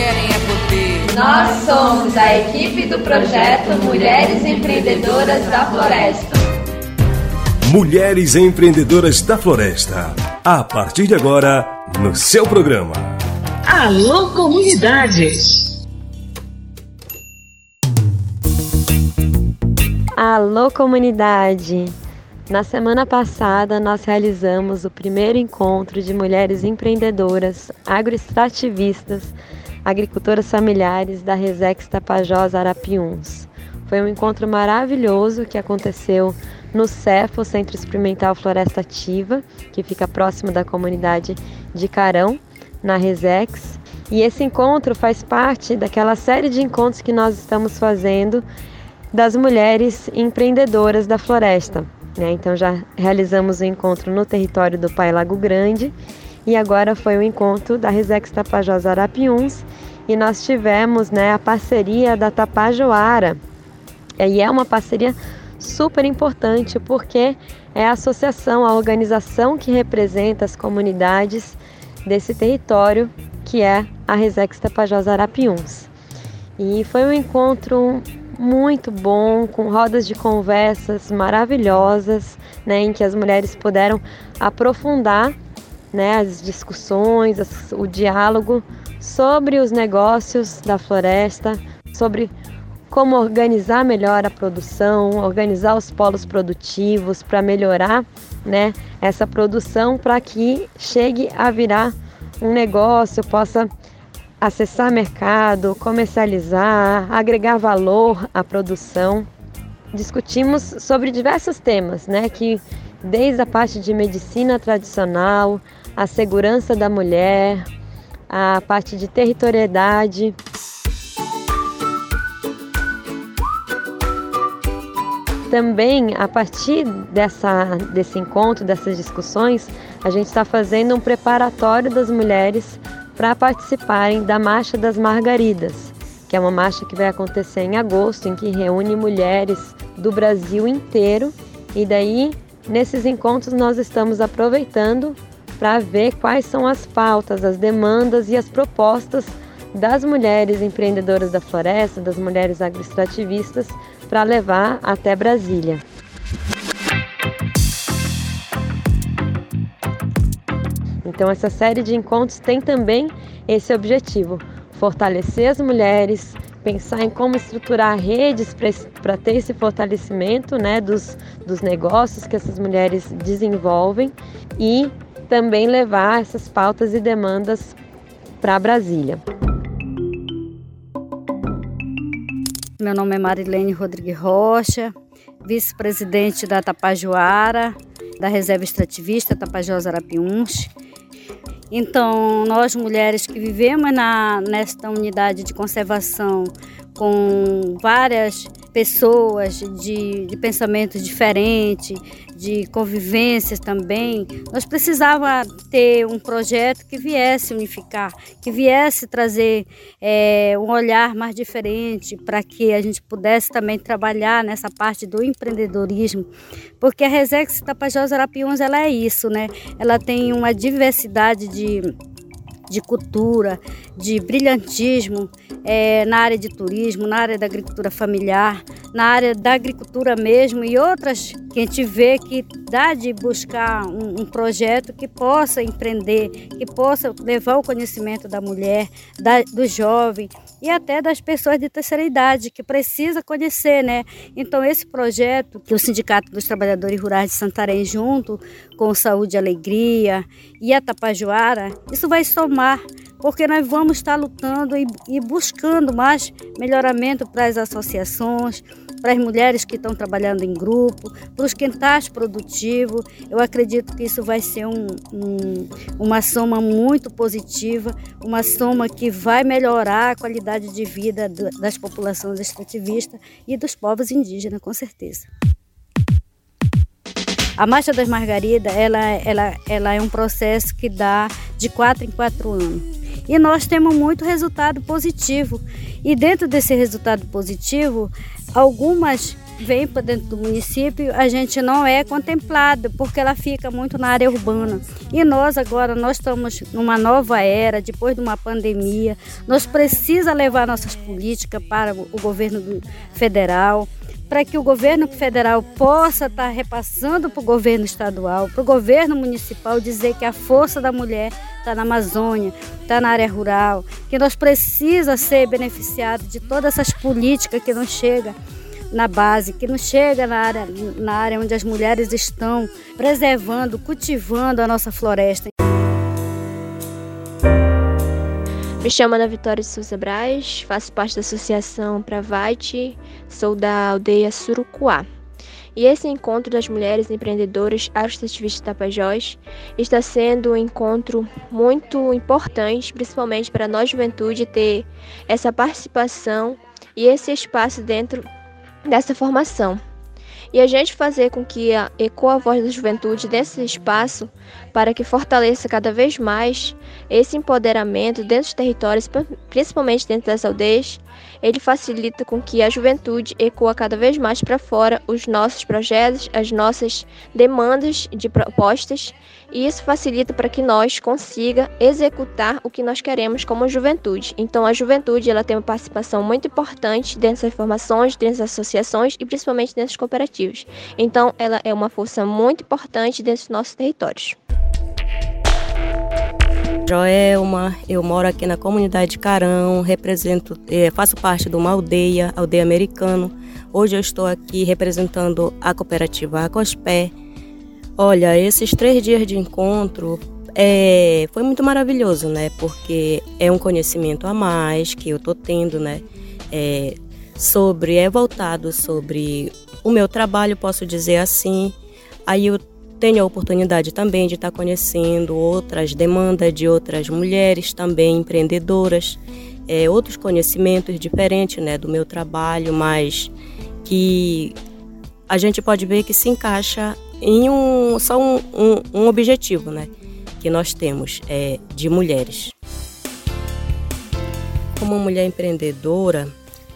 querem é poder. Nós somos a equipe do projeto Mulheres Empreendedoras da Floresta. Mulheres Empreendedoras da Floresta. A partir de agora, no seu programa. Alô, comunidade! Alô, comunidade! Na semana passada, nós realizamos o primeiro encontro de mulheres empreendedoras, agroextrativistas, agricultoras familiares da Resex Tapajós Arapiuns. Foi um encontro maravilhoso que aconteceu no CEFO, Centro Experimental Floresta Ativa, que fica próximo da comunidade de Carão, na Resex. E esse encontro faz parte daquela série de encontros que nós estamos fazendo das mulheres empreendedoras da floresta. Né? Então já realizamos o encontro no território do Pai Lago Grande e agora foi o encontro da Resex Tapajós Arapiuns e nós tivemos né, a parceria da Tapajoara. E é uma parceria super importante porque é a associação, a organização que representa as comunidades desse território que é a Resex Tapajós Arapiuns. E foi um encontro muito bom, com rodas de conversas maravilhosas, né, em que as mulheres puderam aprofundar né, as discussões, o diálogo sobre os negócios da floresta, sobre como organizar melhor a produção, organizar os polos produtivos para melhorar né, essa produção para que chegue a virar um negócio, possa acessar mercado, comercializar, agregar valor à produção. Discutimos sobre diversos temas, né, que desde a parte de medicina tradicional, a segurança da mulher, a parte de territorialidade. Também, a partir dessa, desse encontro, dessas discussões, a gente está fazendo um preparatório das mulheres para participarem da Marcha das Margaridas, que é uma marcha que vai acontecer em agosto, em que reúne mulheres do Brasil inteiro. E daí, nesses encontros, nós estamos aproveitando para ver quais são as pautas, as demandas e as propostas das mulheres empreendedoras da floresta, das mulheres agroextrativistas, para levar até Brasília. Então, essa série de encontros tem também esse objetivo: fortalecer as mulheres, pensar em como estruturar redes para ter esse fortalecimento né, dos, dos negócios que essas mulheres desenvolvem e também levar essas pautas e demandas para Brasília. Meu nome é Marilene Rodrigues Rocha, vice-presidente da Tapajoara, da Reserva Extrativista Tapajós Arapiuns. Então, nós mulheres que vivemos na, nesta unidade de conservação com várias pessoas de, de pensamentos diferentes, de convivências também, nós precisava ter um projeto que viesse unificar, que viesse trazer é, um olhar mais diferente para que a gente pudesse também trabalhar nessa parte do empreendedorismo, porque a Resex Tapajós Arapiuns ela é isso, né? Ela tem uma diversidade de de cultura, de brilhantismo é, na área de turismo, na área da agricultura familiar, na área da agricultura mesmo e outras que a gente vê que dá de buscar um, um projeto que possa empreender, que possa levar o conhecimento da mulher, da, do jovem e até das pessoas de terceira idade que precisa conhecer, né? Então esse projeto que o Sindicato dos Trabalhadores Rurais de Santarém junto com Saúde e Alegria e a Tapajoara, isso vai somar porque nós vamos estar lutando e, e buscando mais melhoramento para as associações, para as mulheres que estão trabalhando em grupo, para os quintais produtivos. Eu acredito que isso vai ser um, um, uma soma muito positiva, uma soma que vai melhorar a qualidade de vida das populações extrativistas e dos povos indígenas, com certeza. A Marcha das Margaridas, ela, ela, ela é um processo que dá de quatro em quatro anos e nós temos muito resultado positivo. E dentro desse resultado positivo, algumas vem para dentro do município, a gente não é contemplado, porque ela fica muito na área urbana. E nós agora, nós estamos numa nova era, depois de uma pandemia, nós precisamos levar nossas políticas para o governo federal, para que o governo federal possa estar repassando para o governo estadual, para o governo municipal, dizer que a força da mulher está na Amazônia, está na área rural, que nós precisamos ser beneficiados de todas essas políticas que não chegam na base, que não chega na área, na área onde as mulheres estão preservando, cultivando a nossa floresta. Me chamo Ana Vitória de Souza Braz, faço parte da Associação Pravite, sou da aldeia Surucuá. E esse encontro das mulheres empreendedoras agroextrativistas Tapajós está sendo um encontro muito importante, principalmente para nós juventude ter essa participação e esse espaço dentro dessa formação. E a gente fazer com que ecoe a voz da juventude desse espaço para que fortaleça cada vez mais esse empoderamento dentro dos territórios, principalmente dentro das aldeias, ele facilita com que a juventude ecoa cada vez mais para fora os nossos projetos, as nossas demandas de propostas, e isso facilita para que nós consiga executar o que nós queremos como juventude. Então a juventude ela tem uma participação muito importante dentro das formações, dentro das associações e principalmente dentro das cooperativas. Então ela é uma força muito importante dentro dos nossos territórios. Joelma, eu moro aqui na comunidade de Carão, represento, é, faço parte de uma aldeia, aldeia americano. Hoje eu estou aqui representando a cooperativa Acospé. Olha, esses três dias de encontro é, foi muito maravilhoso, né? Porque é um conhecimento a mais que eu estou tendo, né? É, sobre, é voltado sobre o meu trabalho, posso dizer assim. Aí eu tenho a oportunidade também de estar conhecendo outras demandas de outras mulheres também empreendedoras, é, outros conhecimentos diferentes né, do meu trabalho, mas que a gente pode ver que se encaixa em um, só um, um, um objetivo né, que nós temos é, de mulheres. Como mulher empreendedora,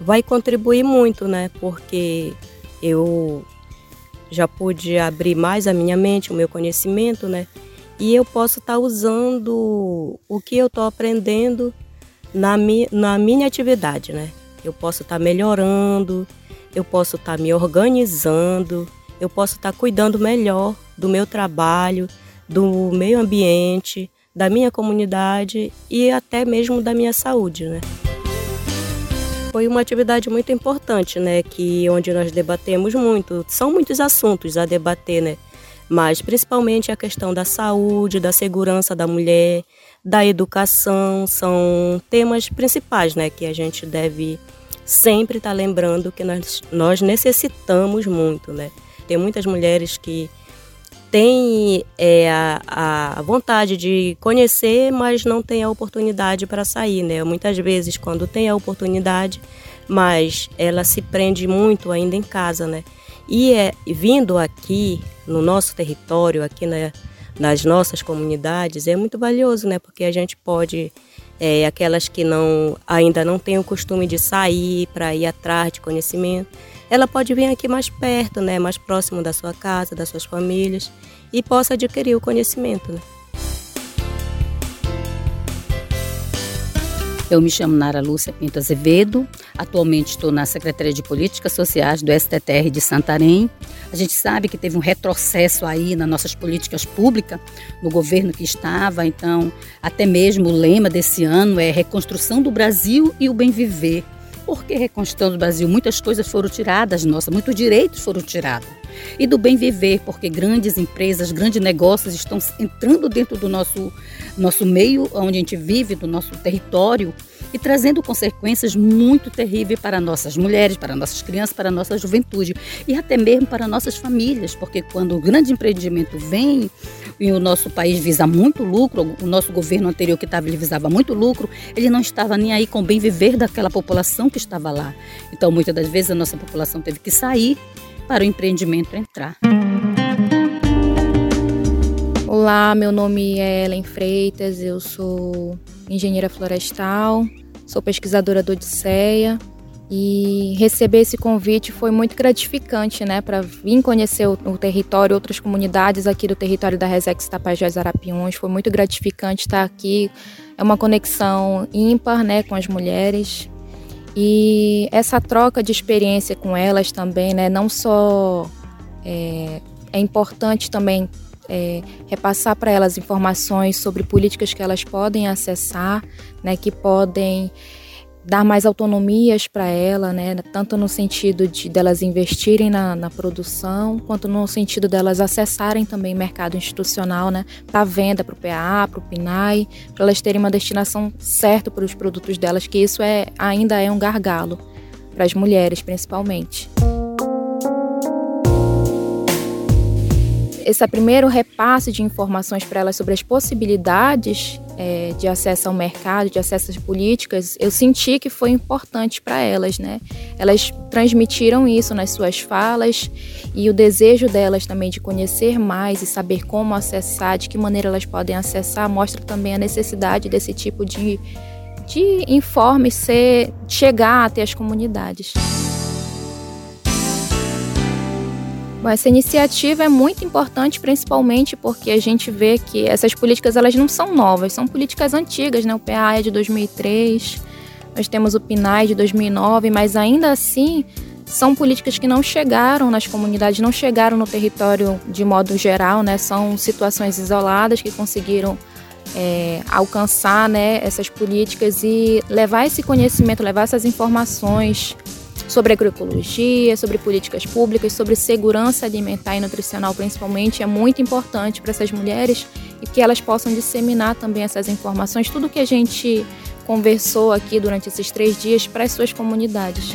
vai contribuir muito, né? Porque eu já pude abrir mais a minha mente, o meu conhecimento, né? E eu posso estar tá usando o que eu estou aprendendo na, mi, na minha atividade, né? Eu posso estar tá melhorando, eu posso estar tá me organizando, eu posso estar cuidando melhor do meu trabalho, do meio ambiente, da minha comunidade e até mesmo da minha saúde, né? foi uma atividade muito importante, né? Que onde nós debatemos muito. São muitos assuntos a debater, né? Mas principalmente a questão da saúde, da segurança da mulher, da educação, são temas principais, né? Que a gente deve sempre estar lembrando que nós, nós necessitamos muito, né? Tem muitas mulheres que tem é, a, a, vontade de conhecer, mas não tem a oportunidade para sair, né? Muitas vezes, quando tem a oportunidade, mas ela se prende muito ainda em casa, né? E é, vindo aqui no nosso território, aqui na, nas nossas comunidades, é muito valioso, né? Porque a gente pode, é, aquelas que não ainda não têm o costume de sair para ir atrás de conhecimento, ela pode vir aqui mais perto, né, mais próximo da sua casa, das suas famílias e possa adquirir o conhecimento. Né? Eu me chamo Nara Lúcia Pinto Azevedo, atualmente estou na Secretaria de Políticas Sociais do STTR de Santarém. A gente sabe que teve um retrocesso aí nas nossas políticas públicas, no governo que estava, então até mesmo o lema desse ano é Reconstrução do Brasil e o Bem Viver. Por que reconstrução do Brasil? Muitas coisas foram tiradas, nossa, muitos direitos foram tirados. E do bem viver, porque grandes empresas, grandes negócios estão entrando dentro do nosso, nosso meio, onde a gente vive, do nosso território, e trazendo consequências muito terríveis para nossas mulheres, para nossas crianças, para nossa juventude e até mesmo para nossas famílias, porque quando o grande empreendimento vem e o nosso país visa muito lucro, o nosso governo anterior que estava ele visava muito lucro, ele não estava nem aí com o bem viver daquela população que estava lá. Então, muitas das vezes a nossa população teve que sair para o empreendimento entrar. Olá, meu nome é Ellen Freitas, eu sou engenheira florestal, sou pesquisadora do Odisseia E receber esse convite foi muito gratificante, né, para vir conhecer o, o, território, outras comunidades aqui do território da Resex Tapajós Arapiuns. Foi muito gratificante estar aqui. É uma conexão ímpar, né, com as mulheres. E essa troca de experiência com elas também, né, não só é, é importante também é, repassar para elas informações sobre políticas que elas podem acessar, né, que podem dar mais autonomias para ela, né, tanto no sentido de delas investirem na, na, produção, quanto no sentido delas acessarem também mercado institucional, né, para venda para o PA, para o PNAE, para elas terem uma destinação certa para os produtos delas, que isso é ainda é um gargalo para as mulheres, principalmente. Esse primeiro repasse de informações para elas sobre as possibilidades é, de acesso ao mercado, de acesso às políticas, eu senti que foi importante para elas, né? Elas transmitiram isso nas suas falas e o desejo delas também de conhecer mais e saber como acessar, de que maneira elas podem acessar, mostra também a necessidade desse tipo de, de informe ser, chegar até as comunidades. Bom, essa iniciativa é muito importante, principalmente porque a gente vê que essas políticas elas não são novas, são políticas antigas, né? O PA é de 2003, nós temos o PNAE de 2009, mas ainda assim são políticas que não chegaram nas comunidades, não chegaram no território de modo geral, né? São situações isoladas que conseguiram é, alcançar né, essas políticas e levar esse conhecimento, levar essas informações sobre agroecologia, sobre políticas públicas, sobre segurança alimentar e nutricional principalmente, é muito importante para essas mulheres e que elas possam disseminar também essas informações, tudo que a gente conversou aqui durante esses três dias para as suas comunidades.